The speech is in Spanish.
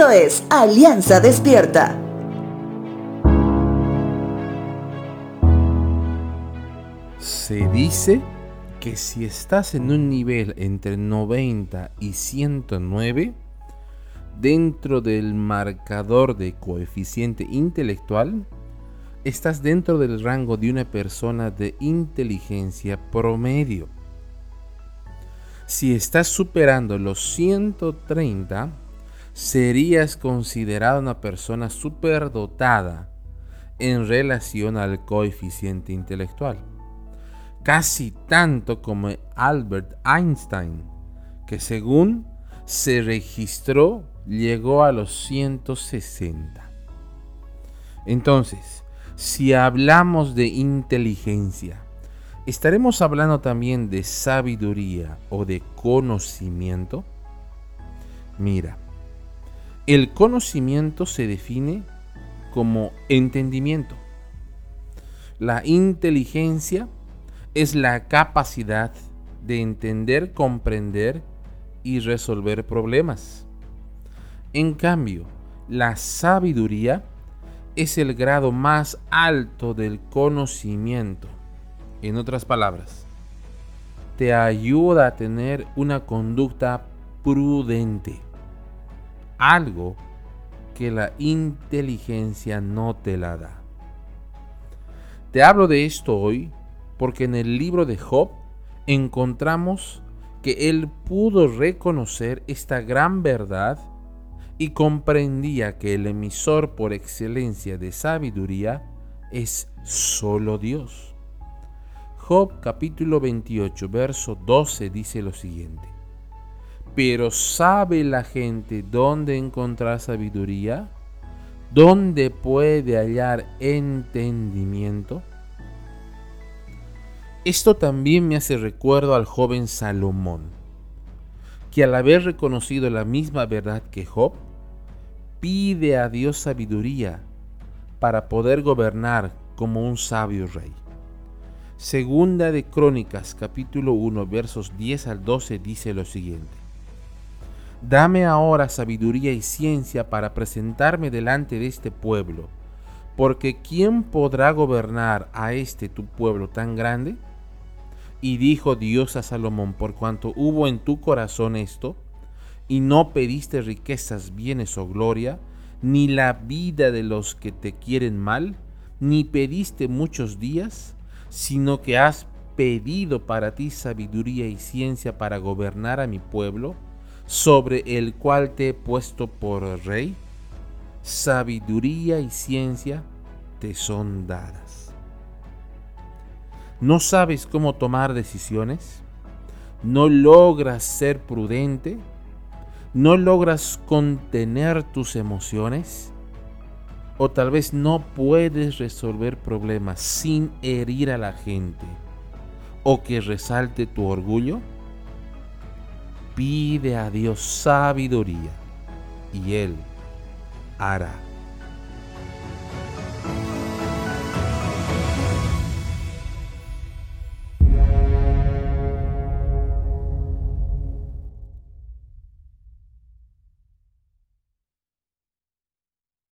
Esto es Alianza Despierta. Se dice que si estás en un nivel entre 90 y 109, dentro del marcador de coeficiente intelectual, estás dentro del rango de una persona de inteligencia promedio. Si estás superando los 130, serías considerada una persona superdotada en relación al coeficiente intelectual. Casi tanto como Albert Einstein, que según se registró llegó a los 160. Entonces, si hablamos de inteligencia, ¿estaremos hablando también de sabiduría o de conocimiento? Mira, el conocimiento se define como entendimiento. La inteligencia es la capacidad de entender, comprender y resolver problemas. En cambio, la sabiduría es el grado más alto del conocimiento. En otras palabras, te ayuda a tener una conducta prudente algo que la inteligencia no te la da. Te hablo de esto hoy porque en el libro de Job encontramos que él pudo reconocer esta gran verdad y comprendía que el emisor por excelencia de sabiduría es solo Dios. Job capítulo 28, verso 12 dice lo siguiente. Pero ¿sabe la gente dónde encontrar sabiduría? ¿Dónde puede hallar entendimiento? Esto también me hace recuerdo al joven Salomón, que al haber reconocido la misma verdad que Job, pide a Dios sabiduría para poder gobernar como un sabio rey. Segunda de Crónicas capítulo 1 versos 10 al 12 dice lo siguiente. Dame ahora sabiduría y ciencia para presentarme delante de este pueblo, porque ¿quién podrá gobernar a este tu pueblo tan grande? Y dijo Dios a Salomón, por cuanto hubo en tu corazón esto, y no pediste riquezas, bienes o gloria, ni la vida de los que te quieren mal, ni pediste muchos días, sino que has pedido para ti sabiduría y ciencia para gobernar a mi pueblo, sobre el cual te he puesto por rey, sabiduría y ciencia te son dadas. ¿No sabes cómo tomar decisiones? ¿No logras ser prudente? ¿No logras contener tus emociones? ¿O tal vez no puedes resolver problemas sin herir a la gente? ¿O que resalte tu orgullo? Pide a Dios sabiduría y Él hará.